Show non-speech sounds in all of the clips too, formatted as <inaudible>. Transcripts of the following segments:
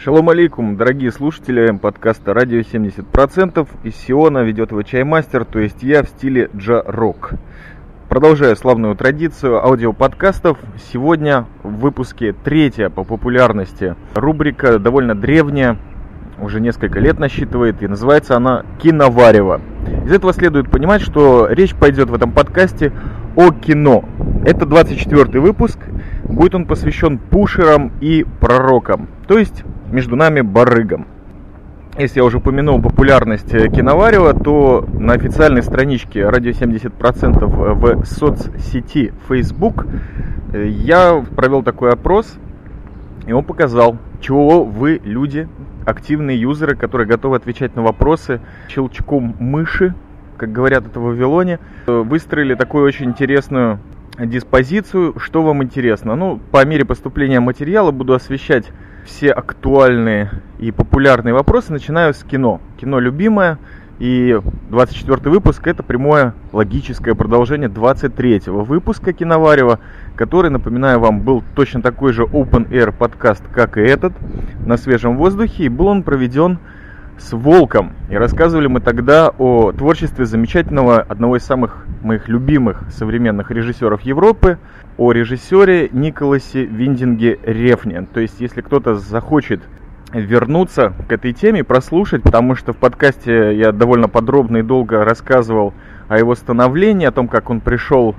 Шалом алейкум, дорогие слушатели подкаста «Радио 70%». Из Сиона ведет его чаймастер, то есть я в стиле джа-рок. Продолжая славную традицию аудиоподкастов, сегодня в выпуске третья по популярности рубрика, довольно древняя, уже несколько лет насчитывает, и называется она «Киноварево». Из этого следует понимать, что речь пойдет в этом подкасте о кино. Это 24 выпуск, будет он посвящен пушерам и пророкам, то есть между нами барыгам. Если я уже упомянул популярность э, киноварева, то на официальной страничке «Радио 70%» в соцсети Facebook э, я провел такой опрос, и он показал, чего вы, люди, активные юзеры, которые готовы отвечать на вопросы щелчком мыши, как говорят это в Вавилоне, э, выстроили такую очень интересную диспозицию. Что вам интересно? Ну, по мере поступления материала буду освещать все актуальные и популярные вопросы. Начинаю с кино. Кино любимое. И 24 выпуск это прямое логическое продолжение 23 выпуска Киноварева, который, напоминаю вам, был точно такой же Open Air подкаст, как и этот, на свежем воздухе. И был он проведен с Волком. И рассказывали мы тогда о творчестве замечательного, одного из самых моих любимых современных режиссеров Европы, о режиссере Николасе Виндинге Рефне. То есть, если кто-то захочет вернуться к этой теме, прослушать, потому что в подкасте я довольно подробно и долго рассказывал о его становлении, о том, как он пришел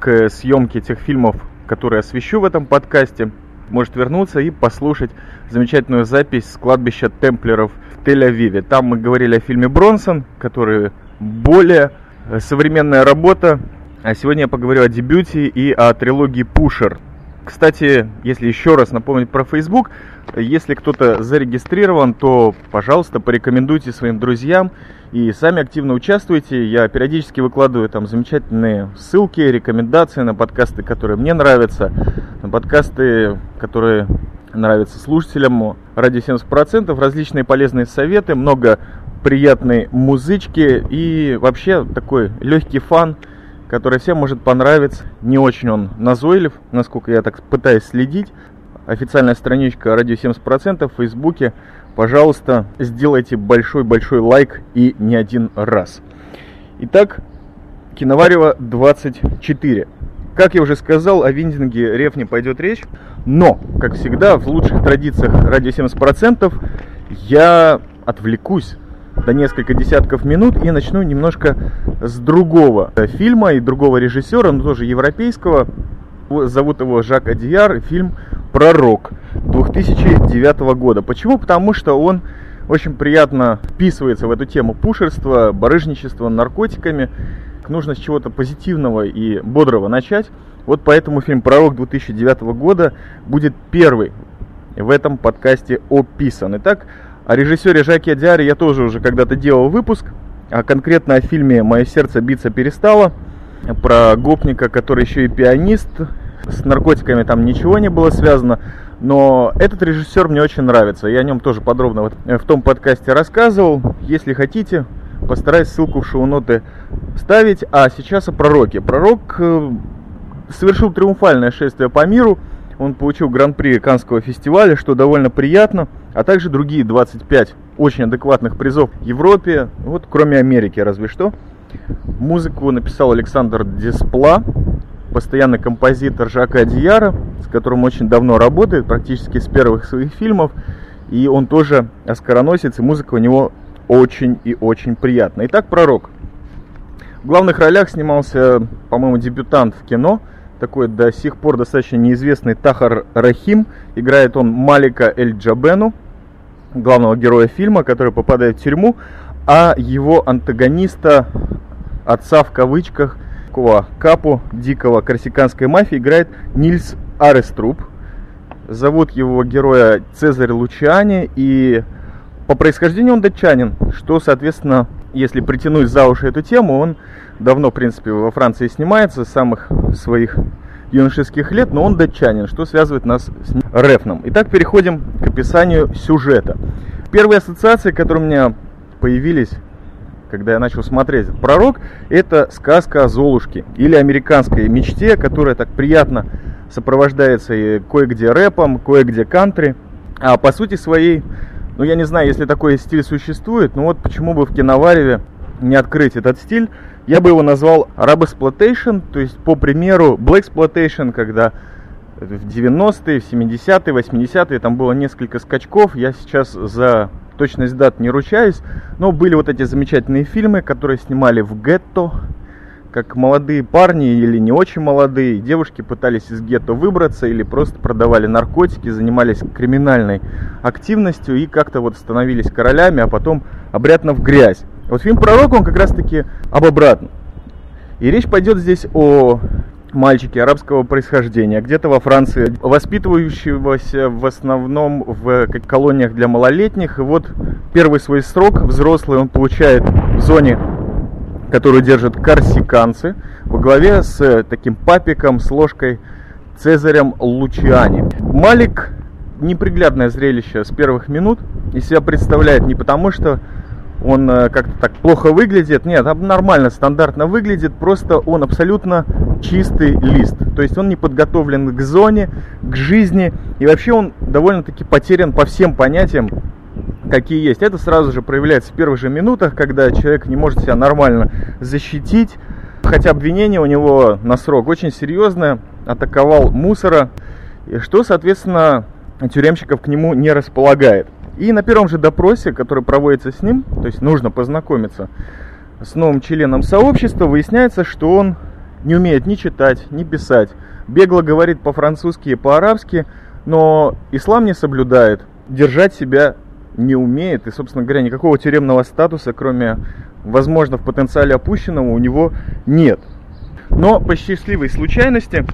к съемке тех фильмов, которые освещу в этом подкасте, может вернуться и послушать замечательную запись с кладбища темплеров Тель-Авиве. Там мы говорили о фильме «Бронсон», который более э, современная работа. А сегодня я поговорю о дебюте и о трилогии «Пушер». Кстати, если еще раз напомнить про Facebook, если кто-то зарегистрирован, то, пожалуйста, порекомендуйте своим друзьям и сами активно участвуйте. Я периодически выкладываю там замечательные ссылки, рекомендации на подкасты, которые мне нравятся, на подкасты, которые нравятся слушателям. Ради 70% различные полезные советы, много приятной музычки и вообще такой легкий фан, который всем может понравиться. Не очень он назойлив, насколько я так пытаюсь следить. Официальная страничка радио 70% в Фейсбуке пожалуйста, сделайте большой-большой лайк и не один раз. Итак, Киноварева 24. Как я уже сказал, о виндинге рефне пойдет речь, но, как всегда, в лучших традициях ради 70% я отвлекусь до несколько десятков минут и начну немножко с другого фильма и другого режиссера, но тоже европейского. Зовут его Жак Адияр, фильм «Пророк» 2009 года. Почему? Потому что он очень приятно вписывается в эту тему пушерства, барыжничества, наркотиками. Нужно с чего-то позитивного и бодрого начать. Вот поэтому фильм «Пророк» 2009 года будет первый в этом подкасте описан. Итак, о режиссере Жаке Диаре я тоже уже когда-то делал выпуск, а конкретно о фильме «Мое сердце биться перестало», про гопника, который еще и пианист, с наркотиками там ничего не было связано, но этот режиссер мне очень нравится. Я о нем тоже подробно вот в том подкасте рассказывал. Если хотите, постараюсь ссылку в шоу-ноты ставить. А сейчас о пророке. Пророк э, совершил триумфальное шествие по миру. Он получил гран-при Канского фестиваля, что довольно приятно, а также другие 25 очень адекватных призов в Европе, вот кроме Америки разве что. Музыку написал Александр Деспла, постоянный композитор Жака Дияра, с которым очень давно работает, практически с первых своих фильмов. И он тоже оскароносец, и музыка у него очень и очень приятная. Итак, «Пророк». В главных ролях снимался, по-моему, дебютант в кино, такой до сих пор достаточно неизвестный Тахар Рахим. Играет он Малика Эль Джабену, главного героя фильма, который попадает в тюрьму, а его антагониста, отца в кавычках – такого капу дикого корсиканской мафии играет Нильс Ареструб. Зовут его героя Цезарь Лучани, и по происхождению он датчанин, что, соответственно, если притянуть за уши эту тему, он давно, в принципе, во Франции снимается с самых своих юношеских лет, но он датчанин, что связывает нас с Рефном. Итак, переходим к описанию сюжета. Первые ассоциации, которые у меня появились когда я начал смотреть «Пророк», это сказка о Золушке или американской мечте, которая так приятно сопровождается и кое-где рэпом, кое-где кантри. А по сути своей, ну я не знаю, если такой стиль существует, ну вот почему бы в киновареве не открыть этот стиль. Я бы его назвал Arab то есть по примеру Exploitation, когда в 90-е, в 70-е, 80-е там было несколько скачков. Я сейчас за точность дат не ручаюсь, но были вот эти замечательные фильмы, которые снимали в гетто, как молодые парни или не очень молодые девушки пытались из гетто выбраться или просто продавали наркотики, занимались криминальной активностью и как-то вот становились королями, а потом обрядно в грязь. Вот фильм «Пророк», он как раз-таки об обратном. И речь пойдет здесь о мальчике арабского происхождения, где-то во Франции, воспитывающегося в основном в колониях для малолетних. И вот первый свой срок взрослый он получает в зоне, которую держат корсиканцы, во главе с таким папиком с ложкой Цезарем Лучиани. Малик неприглядное зрелище с первых минут и себя представляет не потому, что он э, как-то так плохо выглядит. Нет, нормально, стандартно выглядит, просто он абсолютно чистый лист. То есть он не подготовлен к зоне, к жизни, и вообще он довольно-таки потерян по всем понятиям, какие есть. Это сразу же проявляется в первых же минутах, когда человек не может себя нормально защитить, хотя обвинение у него на срок очень серьезное, атаковал мусора, что, соответственно, тюремщиков к нему не располагает. И на первом же допросе, который проводится с ним, то есть нужно познакомиться с новым членом сообщества, выясняется, что он не умеет ни читать, ни писать. Бегло говорит по-французски и по-арабски, но ислам не соблюдает, держать себя не умеет. И, собственно говоря, никакого тюремного статуса, кроме, возможно, в потенциале опущенного, у него нет. Но по счастливой случайности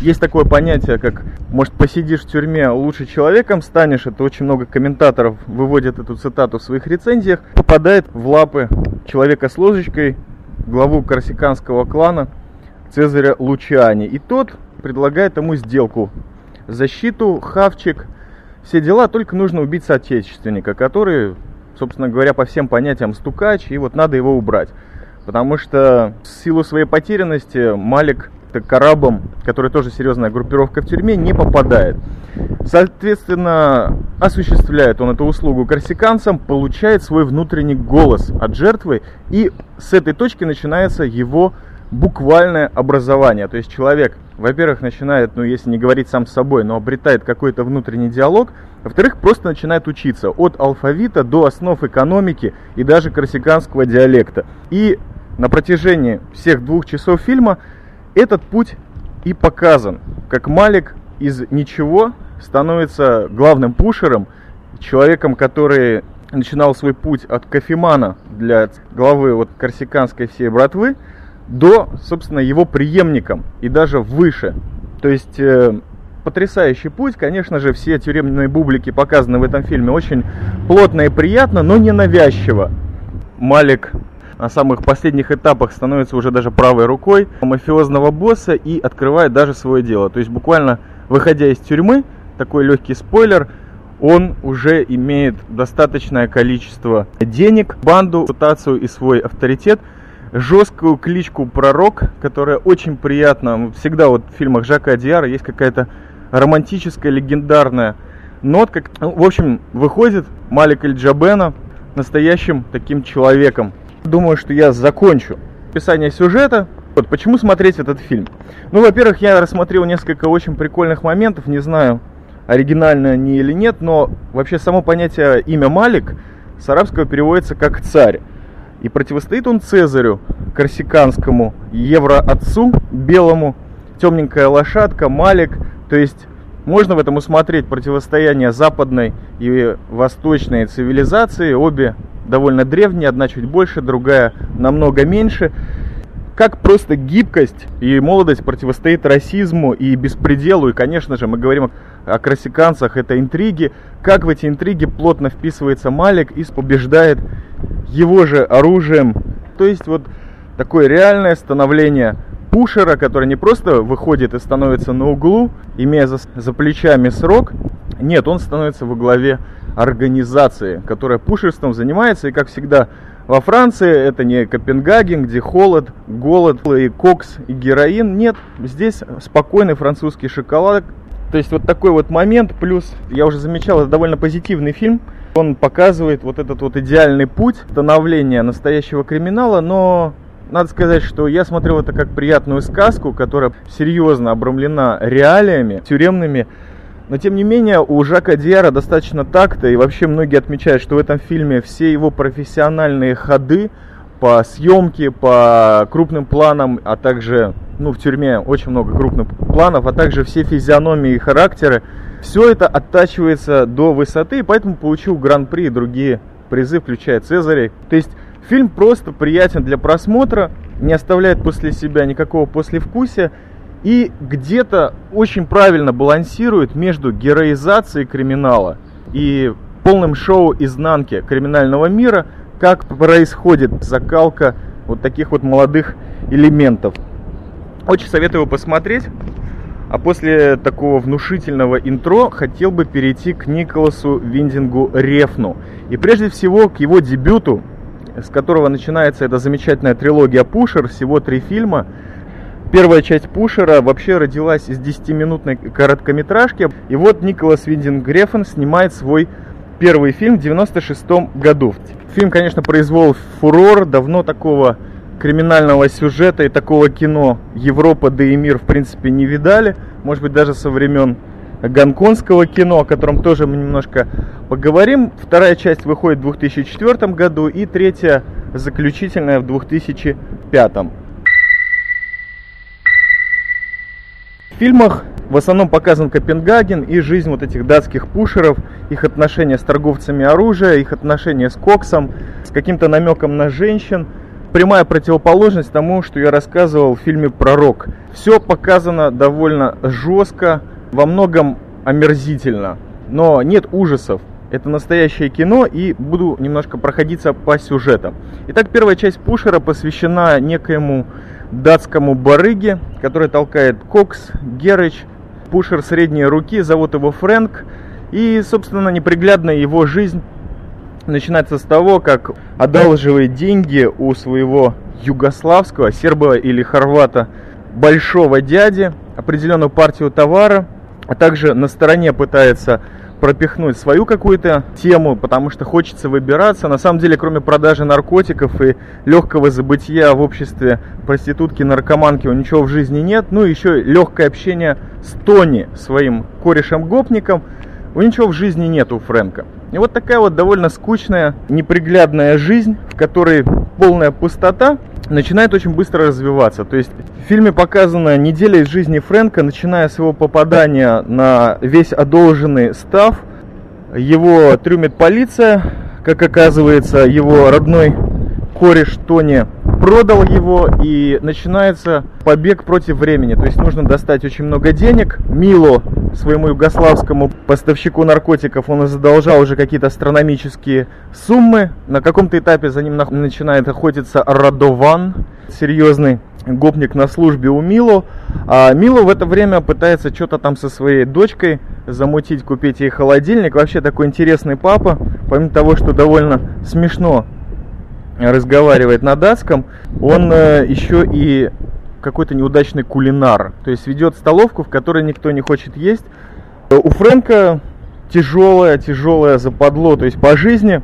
есть такое понятие, как, может, посидишь в тюрьме, лучше человеком станешь. Это очень много комментаторов выводят эту цитату в своих рецензиях. Попадает в лапы человека с ложечкой, главу корсиканского клана Цезаря Лучани. И тот предлагает ему сделку. Защиту, хавчик, все дела, только нужно убить соотечественника, который, собственно говоря, по всем понятиям стукач, и вот надо его убрать. Потому что в силу своей потерянности Малик к арабам, который тоже серьезная группировка в тюрьме, не попадает. Соответственно, осуществляет он эту услугу корсиканцам, получает свой внутренний голос от жертвы, и с этой точки начинается его буквальное образование. То есть человек, во-первых, начинает, ну если не говорить сам с собой, но обретает какой-то внутренний диалог, во-вторых, просто начинает учиться от алфавита до основ экономики и даже корсиканского диалекта. И на протяжении всех двух часов фильма этот путь и показан, как Малик из ничего становится главным пушером, человеком, который начинал свой путь от кофемана для главы вот корсиканской всей братвы до, собственно, его преемником и даже выше. То есть э, потрясающий путь, конечно же, все тюремные бублики показаны в этом фильме очень плотно и приятно, но не навязчиво. Малик на самых последних этапах становится уже даже правой рукой мафиозного босса и открывает даже свое дело. То есть буквально выходя из тюрьмы, такой легкий спойлер, он уже имеет достаточное количество денег, банду, репутацию и свой авторитет, жесткую кличку Пророк, которая очень приятна. Всегда вот в фильмах Жака Адиара есть какая-то романтическая, легендарная нотка. Ну, в общем, выходит Малик Эль-Джабена настоящим таким человеком, думаю, что я закончу описание сюжета. Вот почему смотреть этот фильм? Ну, во-первых, я рассмотрел несколько очень прикольных моментов, не знаю, оригинально они или нет, но вообще само понятие имя Малик с арабского переводится как царь. И противостоит он Цезарю, корсиканскому, евроотцу, белому, темненькая лошадка, Малик. То есть можно в этом усмотреть противостояние западной и восточной цивилизации. Обе довольно древняя, одна чуть больше, другая намного меньше. Как просто гибкость и молодость противостоит расизму и беспределу. И, конечно же, мы говорим о красиканцах, это интриги. Как в эти интриги плотно вписывается Малик и побеждает его же оружием. То есть вот такое реальное становление пушера, который не просто выходит и становится на углу, имея за, за плечами срок. Нет, он становится во главе организации, которая пушерством занимается. И как всегда во Франции это не Копенгаген, где холод, голод и кокс и героин. Нет, здесь спокойный французский шоколад, То есть вот такой вот момент, плюс, я уже замечал, это довольно позитивный фильм. Он показывает вот этот вот идеальный путь становления настоящего криминала, но надо сказать, что я смотрел это как приятную сказку, которая серьезно обрамлена реалиями тюремными. Но тем не менее, у Жака Диара достаточно такта, и вообще многие отмечают, что в этом фильме все его профессиональные ходы по съемке, по крупным планам, а также, ну, в тюрьме очень много крупных планов, а также все физиономии и характеры, все это оттачивается до высоты, поэтому получил гран-при и другие призы, включая Цезарей. То есть фильм просто приятен для просмотра, не оставляет после себя никакого послевкусия, и где-то очень правильно балансирует между героизацией криминала и полным шоу изнанки криминального мира, как происходит закалка вот таких вот молодых элементов. Очень советую посмотреть. А после такого внушительного интро хотел бы перейти к Николасу Виндингу Рефну. И прежде всего к его дебюту, с которого начинается эта замечательная трилогия Пушер, всего три фильма – Первая часть Пушера вообще родилась из 10-минутной короткометражки. И вот Николас Виндинг Грефен снимает свой первый фильм в 96 году. Фильм, конечно, произвел фурор, давно такого криминального сюжета и такого кино Европа, да и мир, в принципе, не видали. Может быть, даже со времен гонконгского кино, о котором тоже мы немножко поговорим. Вторая часть выходит в 2004 году и третья заключительная в 2005. В фильмах в основном показан Копенгаген и жизнь вот этих датских пушеров, их отношения с торговцами оружия, их отношения с коксом, с каким-то намеком на женщин. Прямая противоположность тому, что я рассказывал в фильме «Пророк». Все показано довольно жестко, во многом омерзительно, но нет ужасов. Это настоящее кино, и буду немножко проходиться по сюжетам. Итак, первая часть Пушера посвящена некоему датскому барыге, который толкает Кокс, Герыч, пушер средней руки, зовут его Фрэнк. И, собственно, неприглядная его жизнь начинается с того, как одалживает деньги у своего югославского, серба или хорвата, большого дяди, определенную партию товара, а также на стороне пытается пропихнуть свою какую-то тему, потому что хочется выбираться. На самом деле, кроме продажи наркотиков и легкого забытия в обществе проститутки, наркоманки, у ничего в жизни нет. Ну, еще легкое общение с Тони, своим корешем-гопником, у ничего в жизни нет у Фрэнка. И вот такая вот довольно скучная, неприглядная жизнь, в которой полная пустота, начинает очень быстро развиваться. То есть в фильме показана неделя из жизни Фрэнка, начиная с его попадания на весь одолженный став. Его трюмит полиция, как оказывается, его родной кореш Тони продал его и начинается побег против времени. То есть нужно достать очень много денег. Мило своему югославскому поставщику наркотиков он задолжал уже какие-то астрономические суммы. На каком-то этапе за ним начинает охотиться Радован, серьезный гопник на службе у Мило. А Мило в это время пытается что-то там со своей дочкой замутить, купить ей холодильник. Вообще такой интересный папа. Помимо того, что довольно смешно разговаривает на датском, он э, еще и какой-то неудачный кулинар. То есть ведет столовку, в которой никто не хочет есть. У Фрэнка тяжелое, тяжелое западло, то есть по жизни.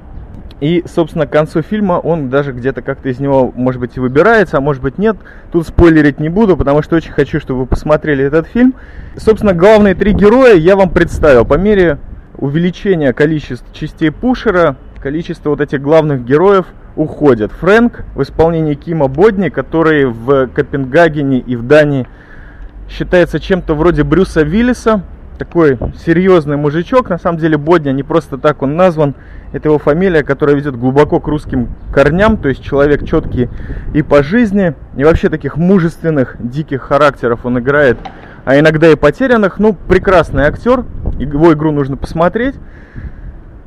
И, собственно, к концу фильма он даже где-то как-то из него, может быть, и выбирается, а может быть нет. Тут спойлерить не буду, потому что очень хочу, чтобы вы посмотрели этот фильм. Собственно, главные три героя я вам представил. По мере увеличения количества частей Пушера, количество вот этих главных героев – уходят. Фрэнк в исполнении Кима Бодни, который в Копенгагене и в Дании считается чем-то вроде Брюса Виллиса, такой серьезный мужичок, на самом деле Бодня не просто так он назван, это его фамилия, которая ведет глубоко к русским корням, то есть человек четкий и по жизни, и вообще таких мужественных, диких характеров он играет, а иногда и потерянных, ну, прекрасный актер, его игру нужно посмотреть,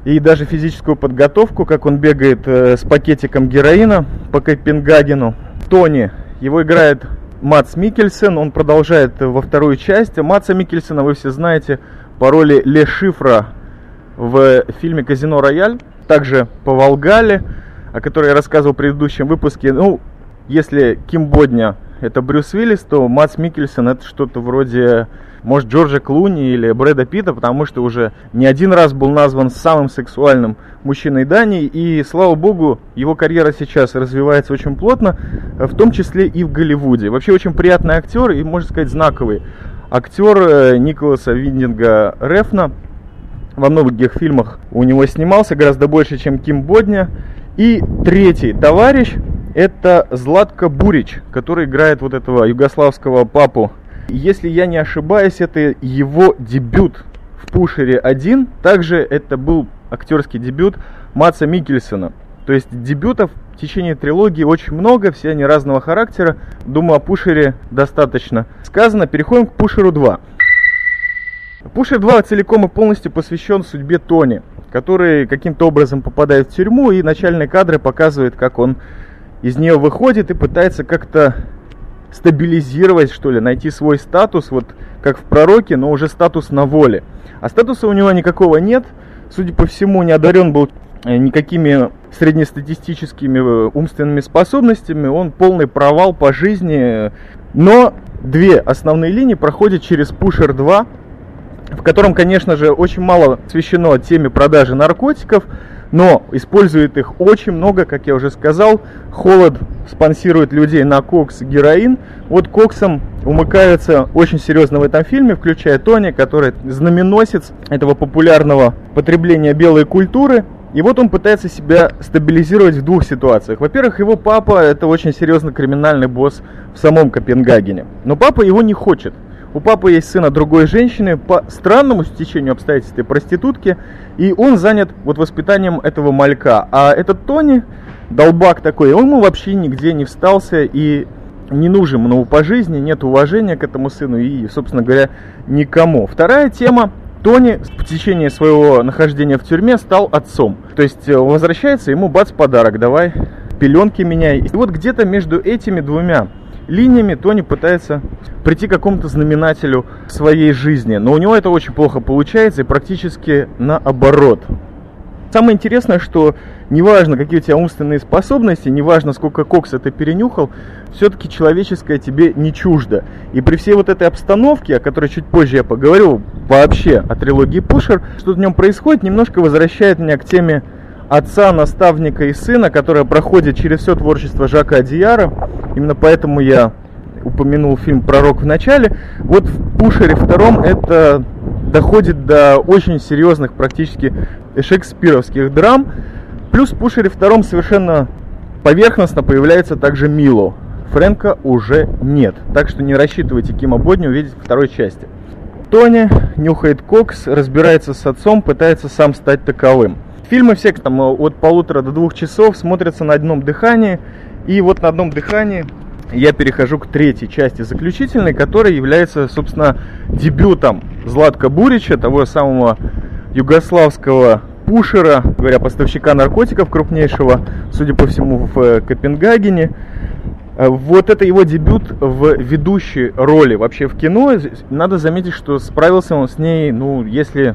и даже физическую подготовку, как он бегает э, с пакетиком героина по Копенгагену. Тони, его играет Мац Микельсен, он продолжает во вторую часть. Маца Микельсена вы все знаете по роли Ле Шифра в фильме «Казино Рояль», также по Волгале, о которой я рассказывал в предыдущем выпуске. Ну, если Ким Бодня это Брюс Уиллис, то Мац Микельсон это что-то вроде, может, Джорджа Клуни или Брэда Питта, потому что уже не один раз был назван самым сексуальным мужчиной Дании, и, слава богу, его карьера сейчас развивается очень плотно, в том числе и в Голливуде. Вообще очень приятный актер и, можно сказать, знаковый актер э, Николаса Виндинга Рефна. Во многих фильмах у него снимался, гораздо больше, чем Ким Бодня. И третий товарищ – это Златко Бурич, который играет вот этого югославского папу. Если я не ошибаюсь, это его дебют в Пушере 1. Также это был актерский дебют Маца Микельсона. То есть дебютов в течение трилогии очень много, все они разного характера. Думаю, о Пушере достаточно сказано. Переходим к Пушеру 2. Пушер 2 целиком и полностью посвящен судьбе Тони который каким-то образом попадает в тюрьму, и начальные кадры показывают, как он из нее выходит и пытается как-то стабилизировать, что ли, найти свой статус, вот как в пророке, но уже статус на воле. А статуса у него никакого нет. Судя по всему, не одарен был э, никакими среднестатистическими э, умственными способностями. Он полный провал по жизни. Но две основные линии проходят через Пушер 2, в котором, конечно же, очень мало освещено теме продажи наркотиков, но использует их очень много, как я уже сказал. Холод спонсирует людей на кокс, героин. Вот коксом умыкаются очень серьезно в этом фильме, включая Тони, который знаменосец этого популярного потребления белой культуры. И вот он пытается себя стабилизировать в двух ситуациях. Во-первых, его папа это очень серьезный криминальный босс в самом Копенгагене. Но папа его не хочет. У папы есть сын от другой женщины, по странному стечению обстоятельств проститутки, и он занят вот воспитанием этого малька. А этот Тони, долбак такой, он ему вообще нигде не встался и не нужен ему по жизни, нет уважения к этому сыну и, собственно говоря, никому. Вторая тема. Тони в течение своего нахождения в тюрьме стал отцом. То есть э, возвращается, ему бац, подарок, давай пеленки меняй. И вот где-то между этими двумя линиями Тони пытается прийти к какому-то знаменателю своей жизни. Но у него это очень плохо получается и практически наоборот. Самое интересное, что неважно, какие у тебя умственные способности, неважно, сколько кокса ты перенюхал, все-таки человеческое тебе не чуждо. И при всей вот этой обстановке, о которой чуть позже я поговорю, вообще о трилогии Пушер, что в нем происходит, немножко возвращает меня к теме отца, наставника и сына, которая проходит через все творчество Жака Адияра. Именно поэтому я упомянул фильм «Пророк» в начале. Вот в «Пушере» втором это доходит до очень серьезных, практически шекспировских драм. Плюс в «Пушере» втором совершенно поверхностно появляется также Мило. Фрэнка уже нет, так что не рассчитывайте Кима Бодни увидеть в второй части. Тони нюхает кокс, разбирается с отцом, пытается сам стать таковым. Фильмы все там от полутора до двух часов смотрятся на одном дыхании. И вот на одном дыхании я перехожу к третьей части заключительной, которая является, собственно, дебютом Златка Бурича, того самого югославского пушера, говоря, поставщика наркотиков крупнейшего, судя по всему, в э, Копенгагене. Э, вот это его дебют в ведущей роли вообще в кино. Надо заметить, что справился он с ней, ну, если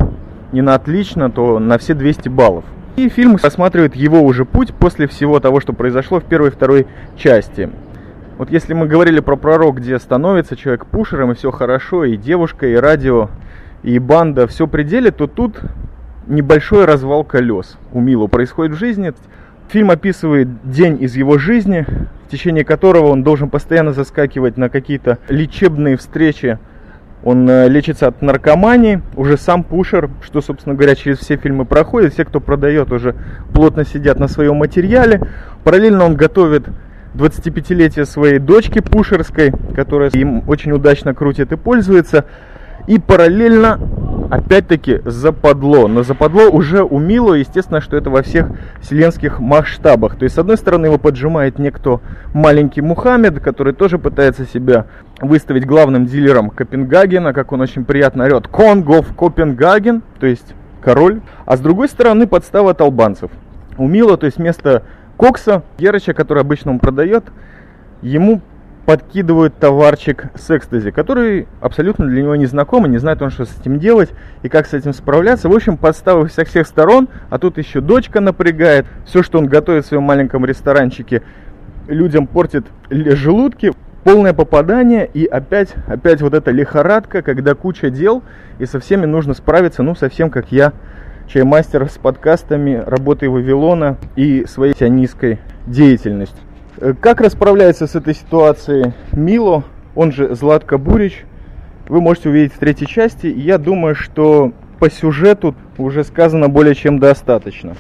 не на отлично, то на все 200 баллов. И фильм рассматривает его уже путь после всего того, что произошло в первой и второй части. Вот если мы говорили про пророк, где становится человек пушером, и все хорошо, и девушка, и радио, и банда, все пределе, то тут небольшой развал колес у Милу происходит в жизни. Фильм описывает день из его жизни, в течение которого он должен постоянно заскакивать на какие-то лечебные встречи он э, лечится от наркомании, уже сам пушер, что, собственно говоря, через все фильмы проходит. Все, кто продает, уже плотно сидят на своем материале. Параллельно он готовит 25-летие своей дочки пушерской, которая им очень удачно крутит и пользуется. И параллельно опять-таки западло. Но западло уже у Мило, естественно, что это во всех вселенских масштабах. То есть, с одной стороны, его поджимает некто маленький Мухаммед, который тоже пытается себя выставить главным дилером Копенгагена, как он очень приятно орет, Конгов Копенгаген, то есть король. А с другой стороны, подстава от албанцев. У Мило, то есть вместо Кокса, Герыча, который обычно он продает, ему подкидывают товарчик с экстази, который абсолютно для него не знаком, и не знает он, что с этим делать и как с этим справляться. В общем, подставы со всех сторон, а тут еще дочка напрягает. Все, что он готовит в своем маленьком ресторанчике, людям портит желудки. полное попадание и опять, опять вот эта лихорадка, когда куча дел и со всеми нужно справиться, ну совсем как я, чаймастер с подкастами, работой Вавилона и своей сионистской деятельностью. Э, как расправляется с этой ситуацией Мило, он же Златко Бурич, вы можете увидеть в третьей части. Я думаю, что по сюжету уже сказано более чем достаточно.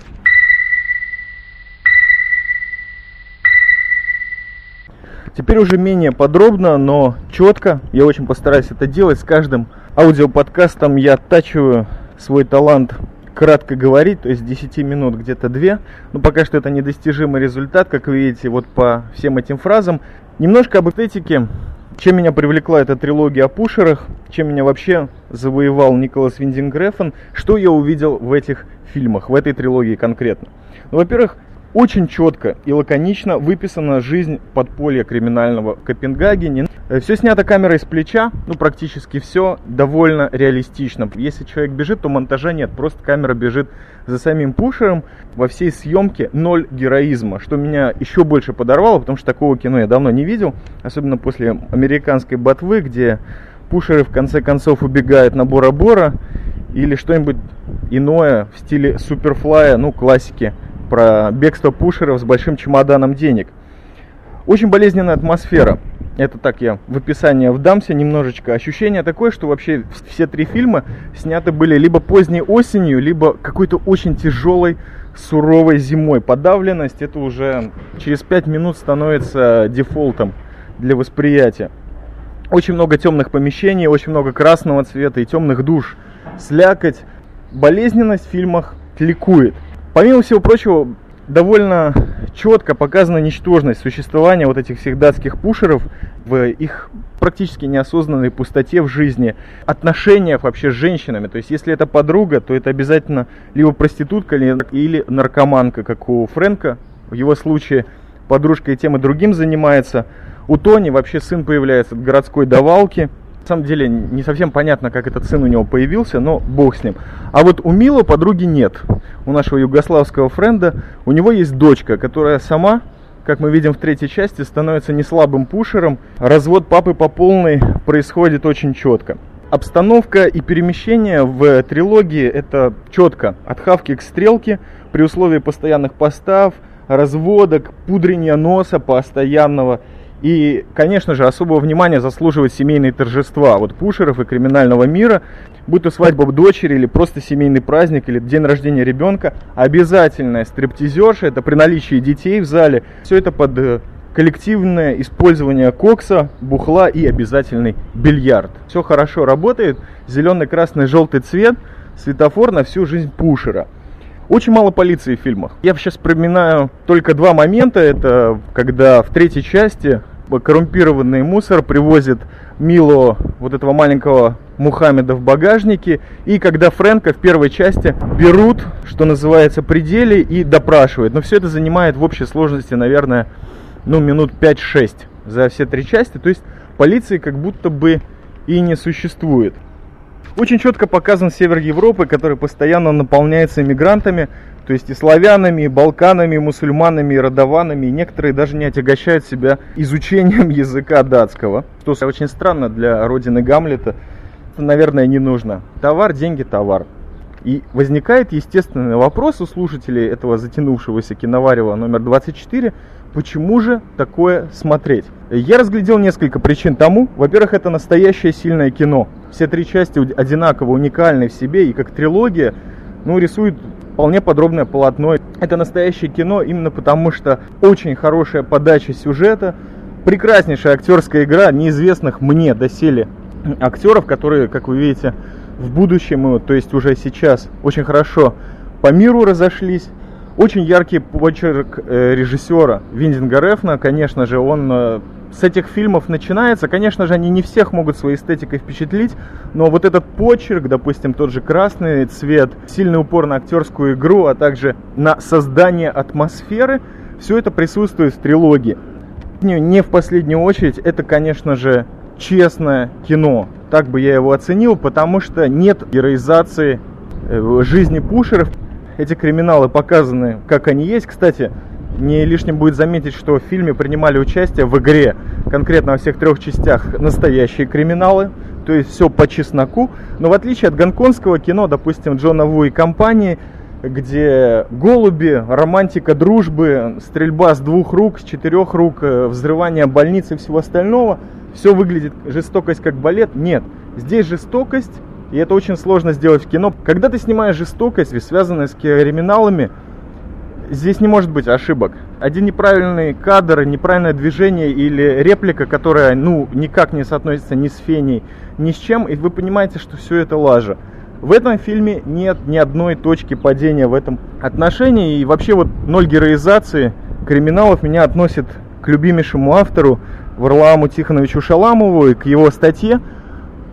Теперь уже менее подробно, но четко. Я очень постараюсь это делать. С каждым аудиоподкастом я оттачиваю свой талант кратко говорить, то есть 10 минут где-то 2. Но пока что это недостижимый результат, как вы видите, вот по всем этим фразам. Немножко об эстетике. Чем меня привлекла эта трилогия о пушерах, чем меня вообще завоевал Николас Виндингрефен, что я увидел в этих фильмах, в этой трилогии конкретно. Ну, во-первых, очень четко и лаконично выписана жизнь подполья криминального в Копенгагене. Э, все снято камерой с плеча, ну практически все довольно реалистично. Если человек бежит, то монтажа нет, просто камера бежит за самим пушером. Во всей съемке ноль героизма, что меня еще больше подорвало, потому что такого кино я давно не видел, особенно после американской ботвы, где пушеры в конце концов убегают на Бора-Бора или что-нибудь иное в стиле Суперфлая, ну классики про бегство пушеров с большим чемоданом денег. Очень болезненная атмосфера. Это так я в описание вдамся немножечко. Ощущение такое, что вообще все три фильма сняты были либо поздней осенью, либо какой-то очень тяжелой, суровой зимой. Подавленность это уже через пять минут становится дефолтом для восприятия. Очень много темных помещений, очень много красного цвета и темных душ. Слякоть, болезненность в фильмах ликует. Помимо всего прочего, довольно четко показана ничтожность существования вот этих всех датских пушеров в их практически неосознанной пустоте в жизни, отношениях вообще с женщинами. То есть, если это подруга, то это обязательно либо проститутка, или наркоманка, как у Фрэнка. В его случае подружка и тем и другим занимается. У Тони вообще сын появляется от городской давалки – на самом деле не совсем понятно, как этот сын у него появился, но бог с ним. А вот у Мила подруги нет. У нашего югославского френда у него есть дочка, которая сама, как мы видим в третьей части, становится не слабым пушером. Развод папы по полной происходит очень четко. Обстановка и перемещение в трилогии это четко. От хавки к стрелке при условии постоянных постав, разводок, пудрения носа постоянного – и, конечно же, особого внимания заслуживают семейные торжества вот пушеров и криминального мира, будь то свадьба дочери или просто семейный праздник или день рождения ребенка, обязательная стриптизерша, это при наличии детей в зале, все это под э, коллективное использование кокса, бухла и обязательный бильярд. Все хорошо работает, зеленый, красный, желтый цвет, светофор на всю жизнь пушера. Очень мало полиции в фильмах. Я сейчас вспоминаю только два момента. Это когда в третьей части коррумпированный мусор привозит Мило, вот этого маленького Мухаммеда в багажнике. И когда Фрэнка в первой части берут, что называется, пределе и допрашивают. Но все это занимает в общей сложности, наверное, ну, минут 5-6 за все три части. То есть полиции как будто бы и не существует. Очень четко показан север Европы, который постоянно наполняется иммигрантами, то есть и славянами, и балканами, и мусульманами, и родованами. И некоторые даже не отягощают себя изучением <laughs> языка датского, что очень странно для родины Гамлета. Наверное, не нужно. Товар, деньги, товар. И возникает естественный вопрос у слушателей этого затянувшегося киноварева номер 24, почему же такое смотреть? Я разглядел несколько причин тому. Во-первых, это настоящее сильное кино. Все три части одинаково уникальны в себе и как трилогия, ну, рисует вполне подробное полотно. Это настоящее кино именно потому, что очень хорошая подача сюжета, прекраснейшая актерская игра неизвестных мне доселе актеров, которые, как вы видите, в будущем, то есть уже сейчас, очень хорошо по миру разошлись. Очень яркий почерк э, режиссера Виндинга Рефна, конечно же, он э, с этих фильмов начинается. Конечно же, они не всех могут своей эстетикой впечатлить, но вот этот почерк, допустим, тот же красный цвет, сильный упор на актерскую игру, а также на создание атмосферы, все это присутствует в трилогии. Не в последнюю очередь, это, конечно же, честное кино. Так бы я его оценил, потому что нет героизации э, жизни пушеров. Эти криминалы показаны, как они есть. Кстати, не лишним будет заметить, что в фильме принимали участие в игре, конкретно во всех трех частях, настоящие криминалы, то есть все по чесноку. Но в отличие от гонконгского кино, допустим, Джона Ву и компании, где голуби, романтика дружбы, стрельба с двух рук, с четырех рук, э, взрывание больницы и всего остального, все выглядит жестокость как балет. Нет, здесь жестокость, и это очень сложно сделать в кино. Когда ты снимаешь жестокость, связанную с криминалами, здесь не может быть ошибок. Один неправильный кадр, неправильное движение или реплика, которая, ну, никак не соотносится ни с Феней, ни с чем, и вы понимаете, что все это лажа. В этом фильме нет ни одной точки падения в этом отношении. И вообще вот ноль героизации криминалов меня относит к любимейшему автору Варламу Тихоновичу Шаламову и к его статье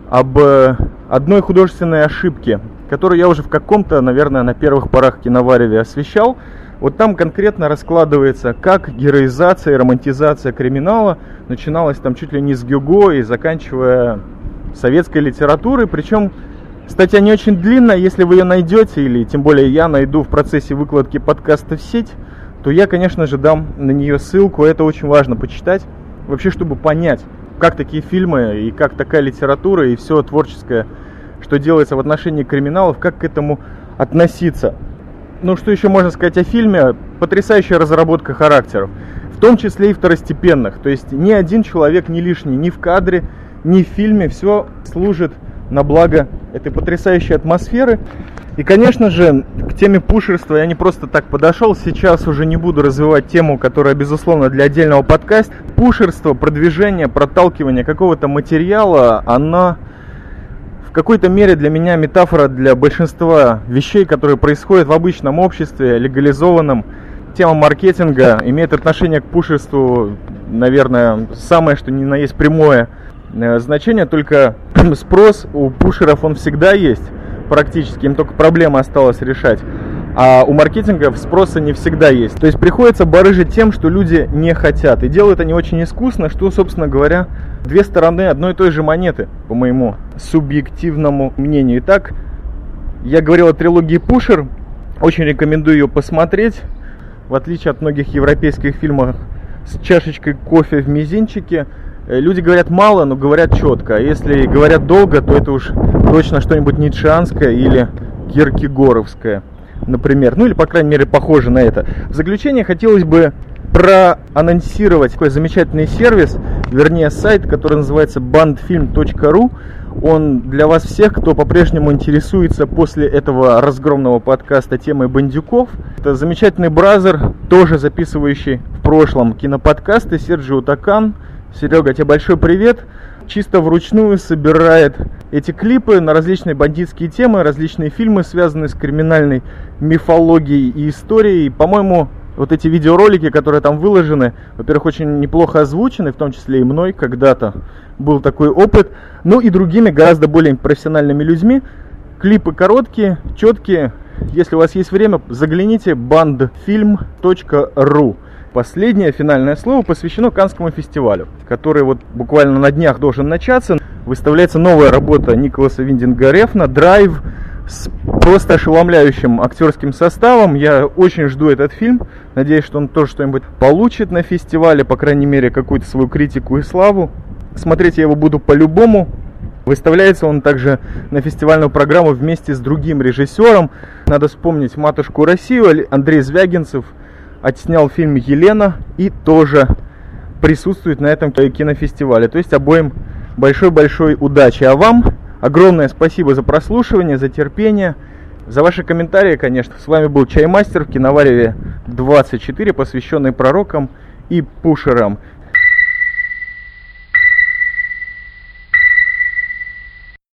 об э, одной художественной ошибке, которую я уже в каком-то, наверное, на первых порах киновареве освещал. Вот там конкретно раскладывается, как героизация и романтизация криминала начиналась там чуть ли не с Гюго и заканчивая советской литературой. Причем Статья не очень длинная, если вы ее найдете, или тем более я найду в процессе выкладки подкаста в сеть, то я, конечно же, дам на нее ссылку. Это очень важно почитать, вообще, чтобы понять, как такие фильмы и как такая литература и все творческое, что делается в отношении криминалов, как к этому относиться. Ну, что еще можно сказать о фильме? Потрясающая разработка характеров, в том числе и второстепенных. То есть ни один человек не лишний ни в кадре, ни в фильме. Все служит на благо этой потрясающей атмосферы. И, конечно же, к теме пушерства я не просто так подошел. Сейчас уже не буду развивать тему, которая, безусловно, для отдельного подкаста. Пушерство, продвижение, проталкивание какого-то материала, она в какой-то мере для меня метафора для большинства вещей, которые происходят в обычном обществе, легализованном. Тема маркетинга имеет отношение к пушерству, наверное, самое, что ни на есть прямое – Э, значение, только <clears throat> спрос у пушеров он всегда есть практически, им только проблема осталось решать. А у маркетинга спроса не всегда есть. То есть приходится барыжить тем, что люди не хотят. И делают они очень искусно, что, собственно говоря, две стороны одной и той же монеты, по моему субъективному мнению. Итак, я говорил о трилогии Пушер. Очень рекомендую ее посмотреть. В отличие от многих европейских фильмов с чашечкой кофе в мизинчике, Э, люди говорят мало, но говорят четко. А если говорят долго, то это уж точно что-нибудь ницшеанское или киркегоровское, например. Ну или, по крайней мере, похоже на это. В заключение хотелось бы проанонсировать такой замечательный сервис, вернее сайт, который называется bandfilm.ru. Он для вас всех, кто по-прежнему интересуется после этого разгромного подкаста темой бандюков. Это замечательный бразер, тоже записывающий в прошлом киноподкасты Серджио Такан, Серега, тебе большой привет. Чисто вручную собирает эти клипы на различные бандитские темы, различные фильмы, связанные с криминальной мифологией и историей. По-моему, вот эти видеоролики, которые там выложены, во-первых, очень неплохо озвучены, в том числе и мной когда-то был такой опыт, ну и другими гораздо более профессиональными людьми. Клипы короткие, четкие. Если у вас есть время, загляните bandfilm.ru. Последнее финальное слово посвящено Канскому фестивалю, который вот буквально на днях должен начаться. Выставляется новая работа Николаса Виндинга Рефна «Драйв» с просто ошеломляющим актерским составом. Я очень жду этот фильм. Надеюсь, что он тоже что-нибудь получит на фестивале, по крайней мере, какую-то свою критику и славу. Смотреть я его буду по-любому. Выставляется он также на фестивальную программу вместе с другим режиссером. Надо вспомнить «Матушку Россию», Андрей Звягинцев – отснял фильм «Елена» и тоже присутствует на этом кинофестивале. То есть обоим большой-большой удачи. А вам огромное спасибо за прослушивание, за терпение, за ваши комментарии, конечно. С вами был Чаймастер в Киновареве 24, посвященный пророкам и пушерам.